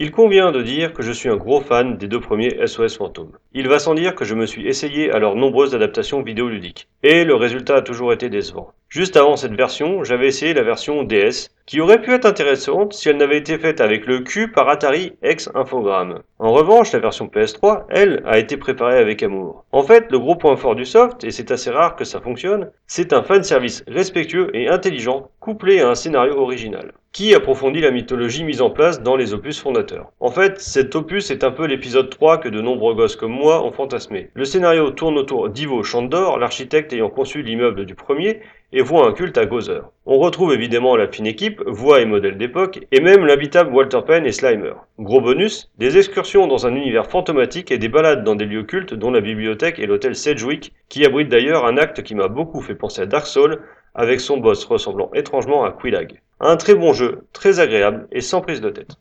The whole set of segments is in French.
Il convient de dire que je suis un gros fan des deux premiers SOS Fantômes. Il va sans dire que je me suis essayé à leurs nombreuses adaptations vidéoludiques, et le résultat a toujours été décevant. Juste avant cette version, j'avais essayé la version DS, qui aurait pu être intéressante si elle n'avait été faite avec le cul par Atari ex Infogrames. En revanche, la version PS3, elle, a été préparée avec amour. En fait, le gros point fort du soft, et c'est assez rare que ça fonctionne, c'est un fanservice respectueux et intelligent, couplé à un scénario original qui approfondit la mythologie mise en place dans les opus fondateurs. En fait, cet opus est un peu l'épisode 3 que de nombreux gosses comme moi ont fantasmé. Le scénario tourne autour d'Ivo Chandor, l'architecte ayant conçu l'immeuble du premier, et voit un culte à Gozer. On retrouve évidemment la fine équipe, voix et modèle d'époque, et même l'habitable Walter Penn et Slimer. Gros bonus, des excursions dans un univers fantomatique et des balades dans des lieux cultes dont la bibliothèque et l'hôtel Sedgwick, qui abrite d'ailleurs un acte qui m'a beaucoup fait penser à Dark Souls, avec son boss ressemblant étrangement à Quillag. Un très bon jeu, très agréable et sans prise de tête.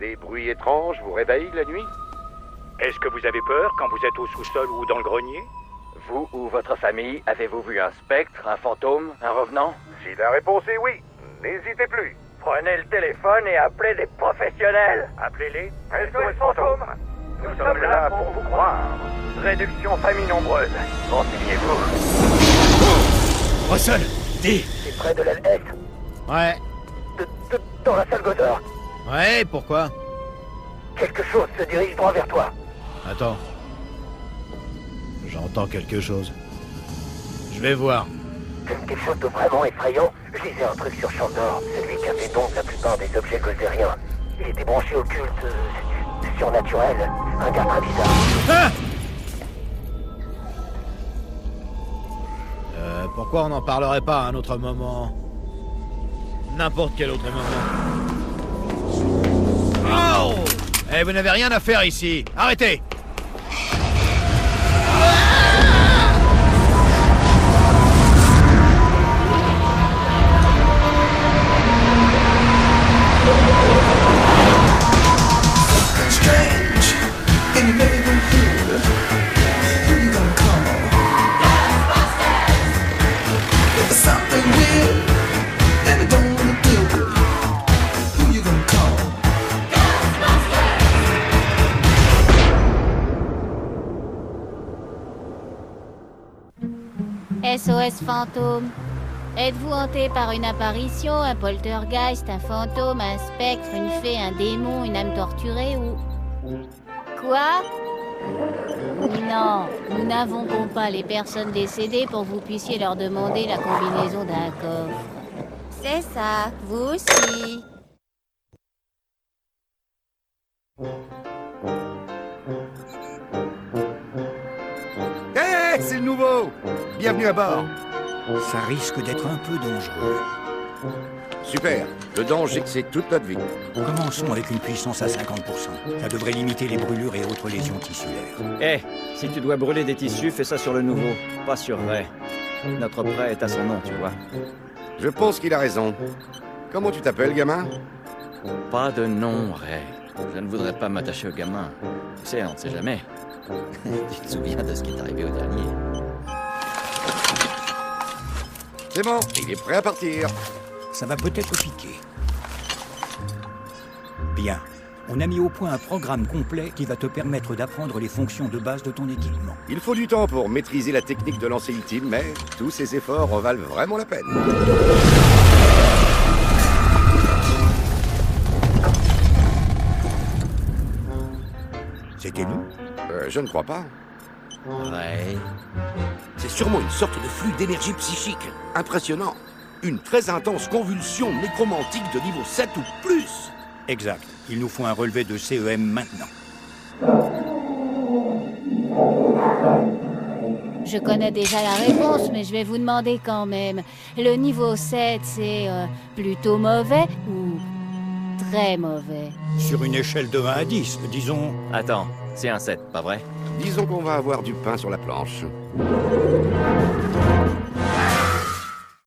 Des bruits étranges vous réveillent la nuit? Est-ce que vous avez peur quand vous êtes au sous-sol ou dans le grenier? Vous ou votre famille, avez-vous vu un spectre, un fantôme, un revenant? Si la réponse est oui, n'hésitez plus. Prenez le téléphone et appelez des professionnels. Appelez-les. SOS Fantôme Nous sommes là pour vous croire. Réduction famille nombreuse. Renseignez-vous. Russell, dis près de l'aile Est, Ouais. de, de- dans la salle Gozer. Ouais, pourquoi? Quelque chose se dirige droit vers toi. Attends. J'entends quelque chose. Je vais voir. C'est quelque chose de vraiment effrayant? Je lisais un truc sur Chandor, celui qui a fait don de la plupart des objets gozériens. Il était branché au culte euh, surnaturel. Un gars très bizarre. Ah pourquoi on n'en parlerait pas à un autre moment N'importe quel autre moment. Oh Eh, vous n'avez rien à faire ici. Arrêtez SOS fantôme. Êtes-vous hanté par une apparition, un poltergeist, un fantôme, un spectre, une fée, un démon, une âme torturée ou... Quoi? Non, nous n'invoquons pas les personnes décédées pour que vous puissiez leur demander la combinaison d'un coffre. C'est ça, vous aussi. Hé, c'est le nouveau Bienvenue à bord Ça risque d'être un peu dangereux. Super. Le danger, c'est toute notre vie. Commençons avec une puissance à 50%. Ça devrait limiter les brûlures et autres lésions tissulaires. Eh, si tu dois brûler des tissus, fais ça sur le nouveau, pas sur vrai. Notre prêt est à son nom, tu vois. Je pense qu'il a raison. Comment tu t'appelles, gamin? Pas de nom, Ray. Je ne voudrais pas m'attacher au gamin. Tu sais, on ne sait jamais. tu te souviens de ce qui est arrivé au dernier? C'est bon, il est prêt à partir. Ça va peut-être piquer. Bien. On a mis au point un programme complet qui va te permettre d'apprendre les fonctions de base de ton équipement. Il faut du temps pour maîtriser la technique de lancer ultime, mais tous ces efforts en valent vraiment la peine. C'était nous? Euh, je ne crois pas. Ray. C'est sûrement une sorte de flux d'énergie psychique. Impressionnant. Une très intense convulsion nécromantique de niveau 7 ou plus. Exact. Il nous faut un relevé de CEM maintenant. Je connais déjà la réponse, mais je vais vous demander quand même. Le niveau 7, c'est euh, plutôt mauvais ou très mauvais? Sur une échelle de 1 à 10, disons... Attends, c'est un 7, pas vrai? Disons qu'on va avoir du pain sur la planche.